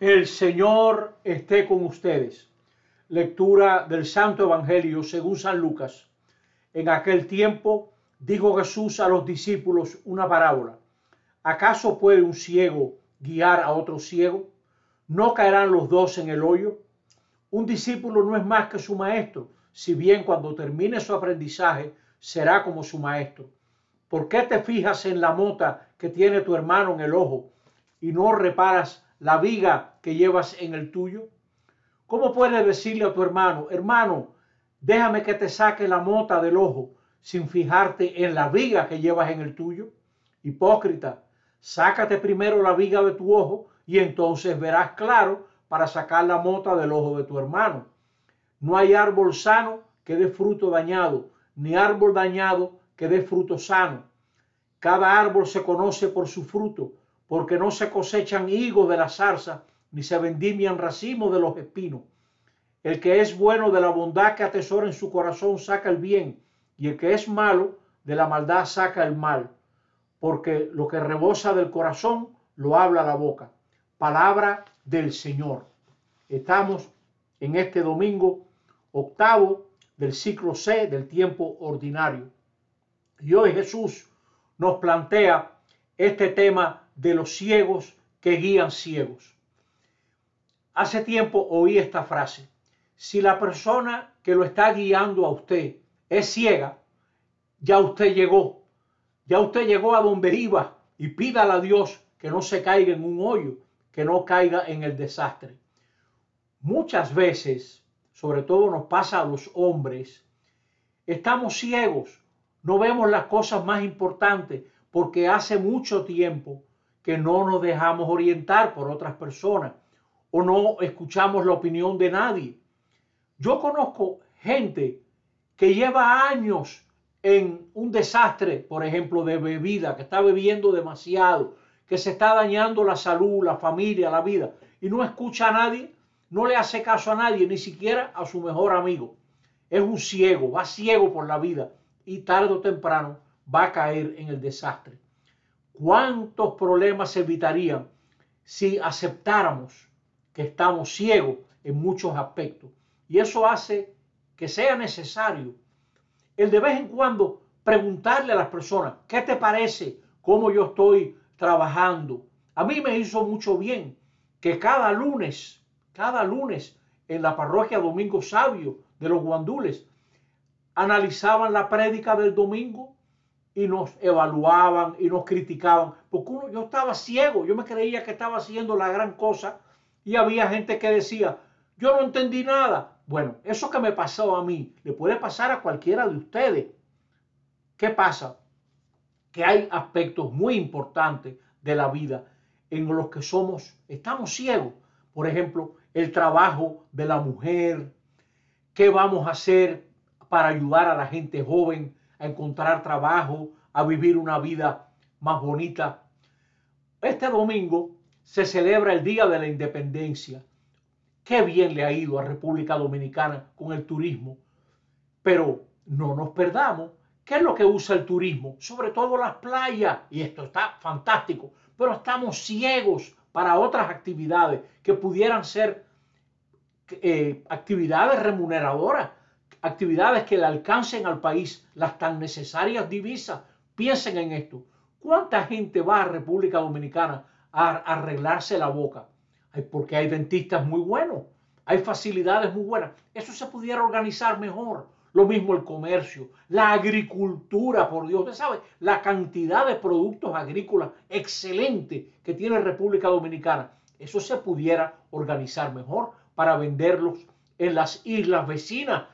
El Señor esté con ustedes. Lectura del Santo Evangelio según San Lucas. En aquel tiempo dijo Jesús a los discípulos una parábola. ¿Acaso puede un ciego guiar a otro ciego? ¿No caerán los dos en el hoyo? Un discípulo no es más que su maestro, si bien cuando termine su aprendizaje será como su maestro. ¿Por qué te fijas en la mota que tiene tu hermano en el ojo y no reparas la viga que llevas en el tuyo? ¿Cómo puedes decirle a tu hermano, hermano, déjame que te saque la mota del ojo sin fijarte en la viga que llevas en el tuyo? Hipócrita, sácate primero la viga de tu ojo y entonces verás claro para sacar la mota del ojo de tu hermano. No hay árbol sano que dé fruto dañado, ni árbol dañado que dé fruto sano. Cada árbol se conoce por su fruto porque no se cosechan higos de la zarza, ni se vendimian racimos de los espinos. El que es bueno de la bondad que atesora en su corazón saca el bien, y el que es malo de la maldad saca el mal, porque lo que rebosa del corazón lo habla la boca. Palabra del Señor. Estamos en este domingo octavo del ciclo C del tiempo ordinario. Y hoy Jesús nos plantea este tema de los ciegos que guían ciegos. Hace tiempo oí esta frase. Si la persona que lo está guiando a usted es ciega, ya usted llegó. Ya usted llegó a donde iba y pídale a Dios que no se caiga en un hoyo, que no caiga en el desastre. Muchas veces, sobre todo nos pasa a los hombres, estamos ciegos, no vemos las cosas más importantes porque hace mucho tiempo que no nos dejamos orientar por otras personas o no escuchamos la opinión de nadie. Yo conozco gente que lleva años en un desastre, por ejemplo, de bebida, que está bebiendo demasiado, que se está dañando la salud, la familia, la vida, y no escucha a nadie, no le hace caso a nadie, ni siquiera a su mejor amigo. Es un ciego, va ciego por la vida y tarde o temprano va a caer en el desastre. ¿Cuántos problemas se evitarían si aceptáramos que estamos ciegos en muchos aspectos? Y eso hace que sea necesario el de vez en cuando preguntarle a las personas, ¿qué te parece cómo yo estoy trabajando? A mí me hizo mucho bien que cada lunes, cada lunes en la parroquia Domingo Sabio de los Guandules, analizaban la prédica del domingo y nos evaluaban y nos criticaban, porque uno, yo estaba ciego, yo me creía que estaba haciendo la gran cosa y había gente que decía, yo no entendí nada. Bueno, eso que me pasó a mí, le puede pasar a cualquiera de ustedes. ¿Qué pasa? Que hay aspectos muy importantes de la vida en los que somos, estamos ciegos. Por ejemplo, el trabajo de la mujer, qué vamos a hacer para ayudar a la gente joven a encontrar trabajo, a vivir una vida más bonita. Este domingo se celebra el Día de la Independencia. Qué bien le ha ido a República Dominicana con el turismo. Pero no nos perdamos. ¿Qué es lo que usa el turismo? Sobre todo las playas. Y esto está fantástico. Pero estamos ciegos para otras actividades que pudieran ser eh, actividades remuneradoras actividades que le alcancen al país las tan necesarias divisas. Piensen en esto. ¿Cuánta gente va a República Dominicana a arreglarse la boca? Porque hay dentistas muy buenos, hay facilidades muy buenas. Eso se pudiera organizar mejor. Lo mismo el comercio, la agricultura, por Dios. Usted sabe la cantidad de productos agrícolas excelentes que tiene República Dominicana. Eso se pudiera organizar mejor para venderlos en las islas vecinas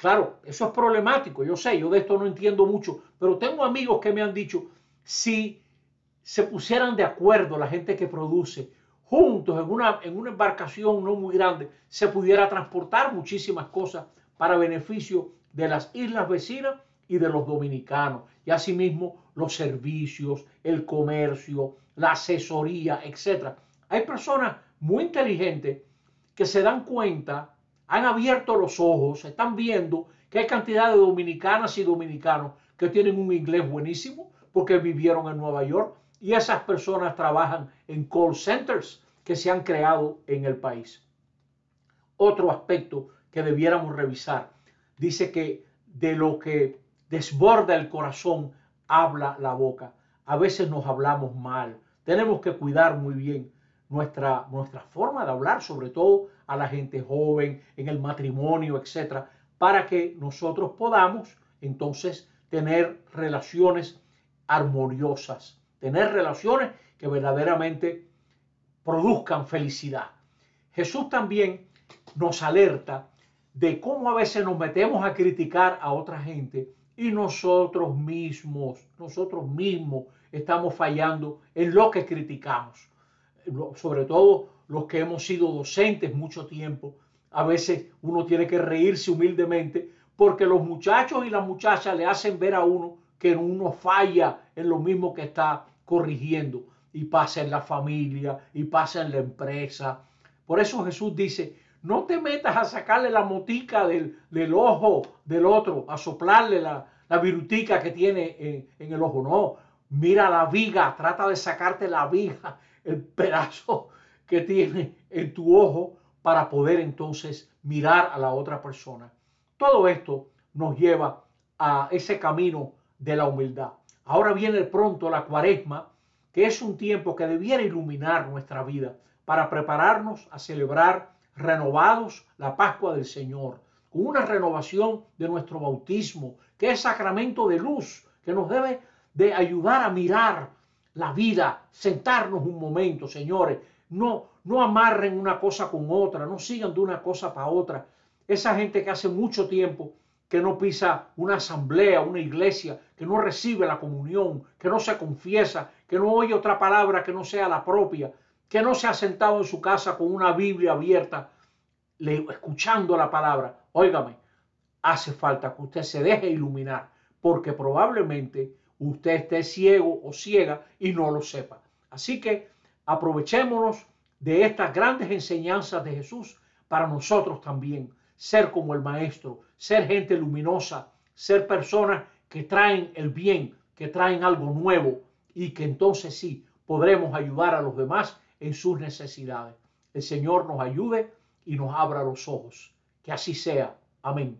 Claro, eso es problemático, yo sé, yo de esto no entiendo mucho, pero tengo amigos que me han dicho, si se pusieran de acuerdo la gente que produce juntos en una, en una embarcación no muy grande, se pudiera transportar muchísimas cosas para beneficio de las islas vecinas y de los dominicanos, y asimismo los servicios, el comercio, la asesoría, etc. Hay personas muy inteligentes que se dan cuenta han abierto los ojos, están viendo que hay cantidad de dominicanas y dominicanos que tienen un inglés buenísimo porque vivieron en Nueva York y esas personas trabajan en call centers que se han creado en el país. Otro aspecto que debiéramos revisar dice que de lo que desborda el corazón habla la boca. A veces nos hablamos mal. Tenemos que cuidar muy bien nuestra, nuestra forma de hablar, sobre todo a la gente joven, en el matrimonio, etcétera, para que nosotros podamos entonces tener relaciones armoniosas, tener relaciones que verdaderamente produzcan felicidad. Jesús también nos alerta de cómo a veces nos metemos a criticar a otra gente y nosotros mismos, nosotros mismos estamos fallando en lo que criticamos. Sobre todo los que hemos sido docentes mucho tiempo, a veces uno tiene que reírse humildemente porque los muchachos y las muchachas le hacen ver a uno que uno falla en lo mismo que está corrigiendo y pasa en la familia y pasa en la empresa. Por eso Jesús dice, no te metas a sacarle la motica del, ojo del otro, a soplarle la, la virutica que tiene en, en, el ojo. No, mira la viga, trata de sacarte la viga, el pedazo que tiene en tu ojo para poder entonces mirar a la otra persona. Todo esto nos lleva a ese camino de la humildad. Ahora viene pronto la cuaresma, que es un tiempo que debiera iluminar nuestra vida para prepararnos a celebrar renovados la Pascua del Señor, con una renovación de nuestro bautismo, que es sacramento de luz, que nos debe de ayudar a mirar la vida, sentarnos un momento, señores, no, no amarren una cosa con otra, no sigan de una cosa para otra. Esa gente que hace mucho tiempo que no pisa una asamblea, una iglesia, que no recibe la comunión, que no se confiesa, que no oye otra palabra que no sea la propia, que no se ha sentado en su casa con una Biblia abierta, escuchando la palabra. Óigame, hace falta que usted se deje iluminar, porque probablemente usted esté ciego o ciega y no lo sepa. Así que aprovechémonos de estas grandes enseñanzas de Jesús para nosotros también ser como el Maestro, ser gente luminosa, ser personas que traen el bien, que traen algo nuevo y que entonces sí podremos ayudar a los demás en sus necesidades. El Señor nos ayude y nos abra los ojos. Que así sea. Amén.